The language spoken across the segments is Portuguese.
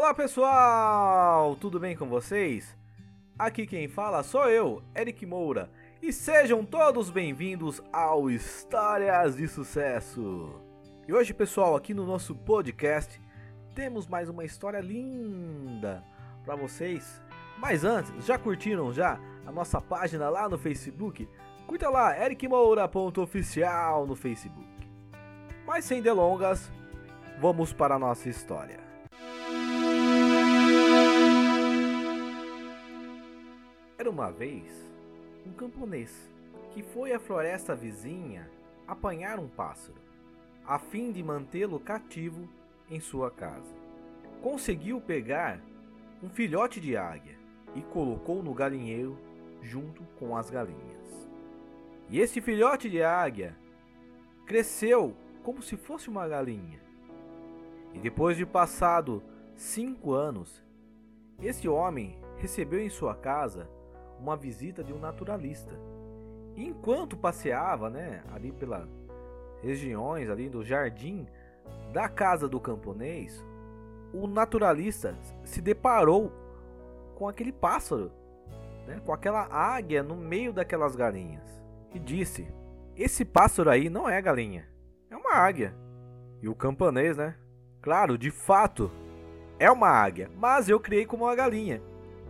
Olá pessoal, tudo bem com vocês? Aqui quem fala sou eu, Eric Moura, e sejam todos bem-vindos ao Histórias de Sucesso. E hoje, pessoal, aqui no nosso podcast, temos mais uma história linda para vocês. Mas antes, já curtiram já a nossa página lá no Facebook? Curta lá, ericmoura.oficial no Facebook. Mas sem delongas, vamos para a nossa história. Era uma vez um camponês que foi à floresta vizinha apanhar um pássaro, a fim de mantê-lo cativo em sua casa. Conseguiu pegar um filhote de águia e colocou no galinheiro junto com as galinhas. E esse filhote de águia cresceu como se fosse uma galinha. E depois de passado cinco anos, esse homem recebeu em sua casa uma visita de um naturalista. E enquanto passeava, né, ali pelas regiões ali do jardim da casa do camponês, o naturalista se deparou com aquele pássaro, né, com aquela águia no meio daquelas galinhas e disse: "Esse pássaro aí não é galinha, é uma águia". E o camponês, né? Claro, de fato, é uma águia, mas eu criei como uma galinha.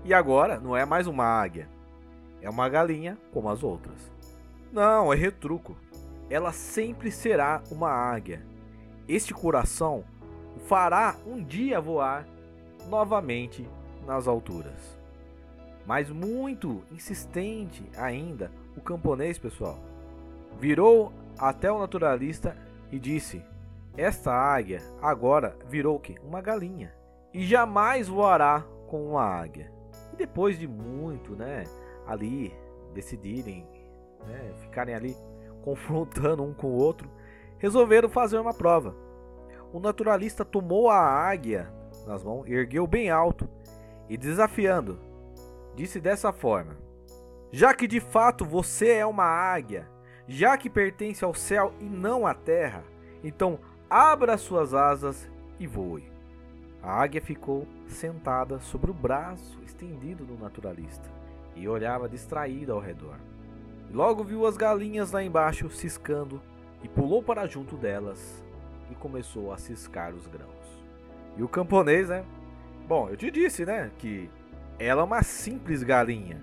E agora não é mais uma águia, é uma galinha como as outras. Não, é retruco. Ela sempre será uma águia. Este coração o fará um dia voar novamente nas alturas. Mas muito insistente ainda, o camponês, pessoal, virou até o naturalista e disse: Esta águia agora virou que uma galinha e jamais voará com uma águia. E depois de muito, né, ali decidirem, né, ficarem ali confrontando um com o outro, resolveram fazer uma prova. O naturalista tomou a águia nas mãos, ergueu bem alto e desafiando, disse dessa forma: Já que de fato você é uma águia, já que pertence ao céu e não à terra, então abra suas asas e voe. A águia ficou sentada sobre o braço estendido do naturalista e olhava distraída ao redor. Logo viu as galinhas lá embaixo ciscando e pulou para junto delas e começou a ciscar os grãos. E o camponês, né? Bom, eu te disse, né, que ela é uma simples galinha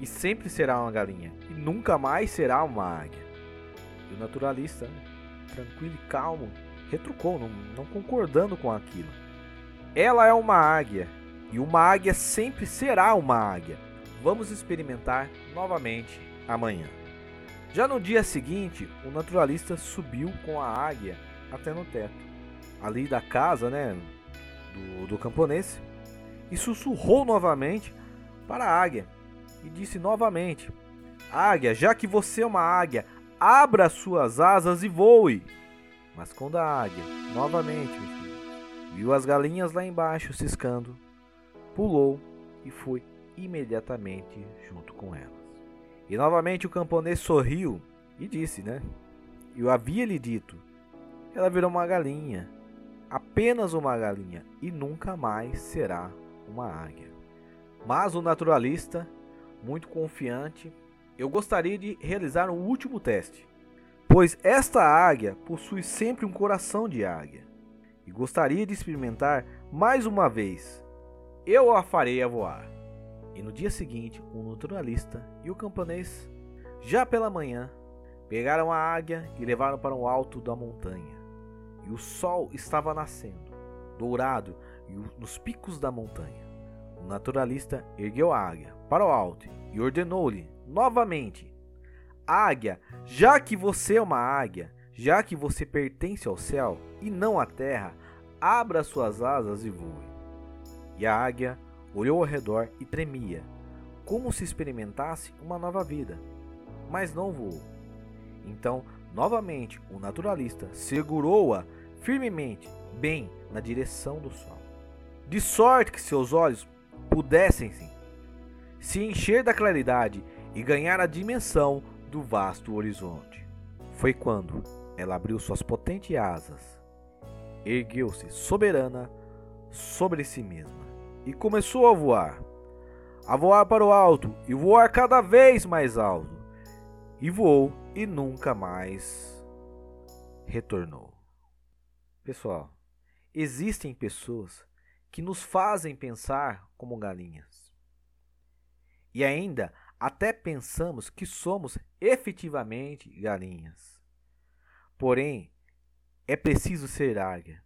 e sempre será uma galinha e nunca mais será uma águia. E o naturalista, tranquilo e calmo, retrucou, não, não concordando com aquilo. Ela é uma águia e uma águia sempre será uma águia. Vamos experimentar novamente amanhã. Já no dia seguinte, o naturalista subiu com a águia até no teto, ali da casa, né, do, do camponês, e sussurrou novamente para a águia e disse novamente: Águia, já que você é uma águia, abra suas asas e voe. Mas quando a águia, novamente, viu as galinhas lá embaixo ciscando, pulou e foi imediatamente junto com elas. E novamente o camponês sorriu e disse, né? Eu havia lhe dito, ela virou uma galinha, apenas uma galinha e nunca mais será uma águia. Mas o naturalista, muito confiante, eu gostaria de realizar um último teste, pois esta águia possui sempre um coração de águia e gostaria de experimentar mais uma vez eu a farei a voar. E no dia seguinte, o naturalista e o camponês, já pela manhã, pegaram a águia e levaram para o alto da montanha. E o sol estava nascendo, dourado, nos picos da montanha. O naturalista ergueu a águia para o alto e ordenou-lhe novamente: Águia, já que você é uma águia, já que você pertence ao céu e não à terra, abra suas asas e voe. E a águia olhou ao redor e tremia, como se experimentasse uma nova vida, mas não voou. Então, novamente, o naturalista segurou-a firmemente, bem na direção do sol, de sorte que seus olhos pudessem se encher da claridade e ganhar a dimensão do vasto horizonte. Foi quando ela abriu suas potentes asas, ergueu-se soberana sobre si mesma e começou a voar. A voar para o alto e voar cada vez mais alto. E voou e nunca mais retornou. Pessoal, existem pessoas que nos fazem pensar como galinhas. E ainda até pensamos que somos efetivamente galinhas. Porém, é preciso ser águia.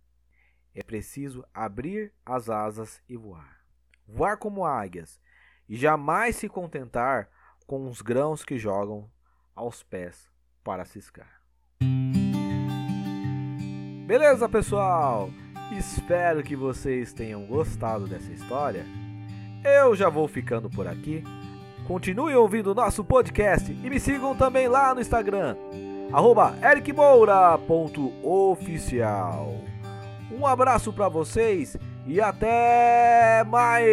É preciso abrir as asas e voar. Voar como águias e jamais se contentar com os grãos que jogam aos pés para ciscar. Beleza, pessoal? Espero que vocês tenham gostado dessa história. Eu já vou ficando por aqui. Continuem ouvindo o nosso podcast e me sigam também lá no Instagram, ericmoura.oficial. Um abraço para vocês e até mais!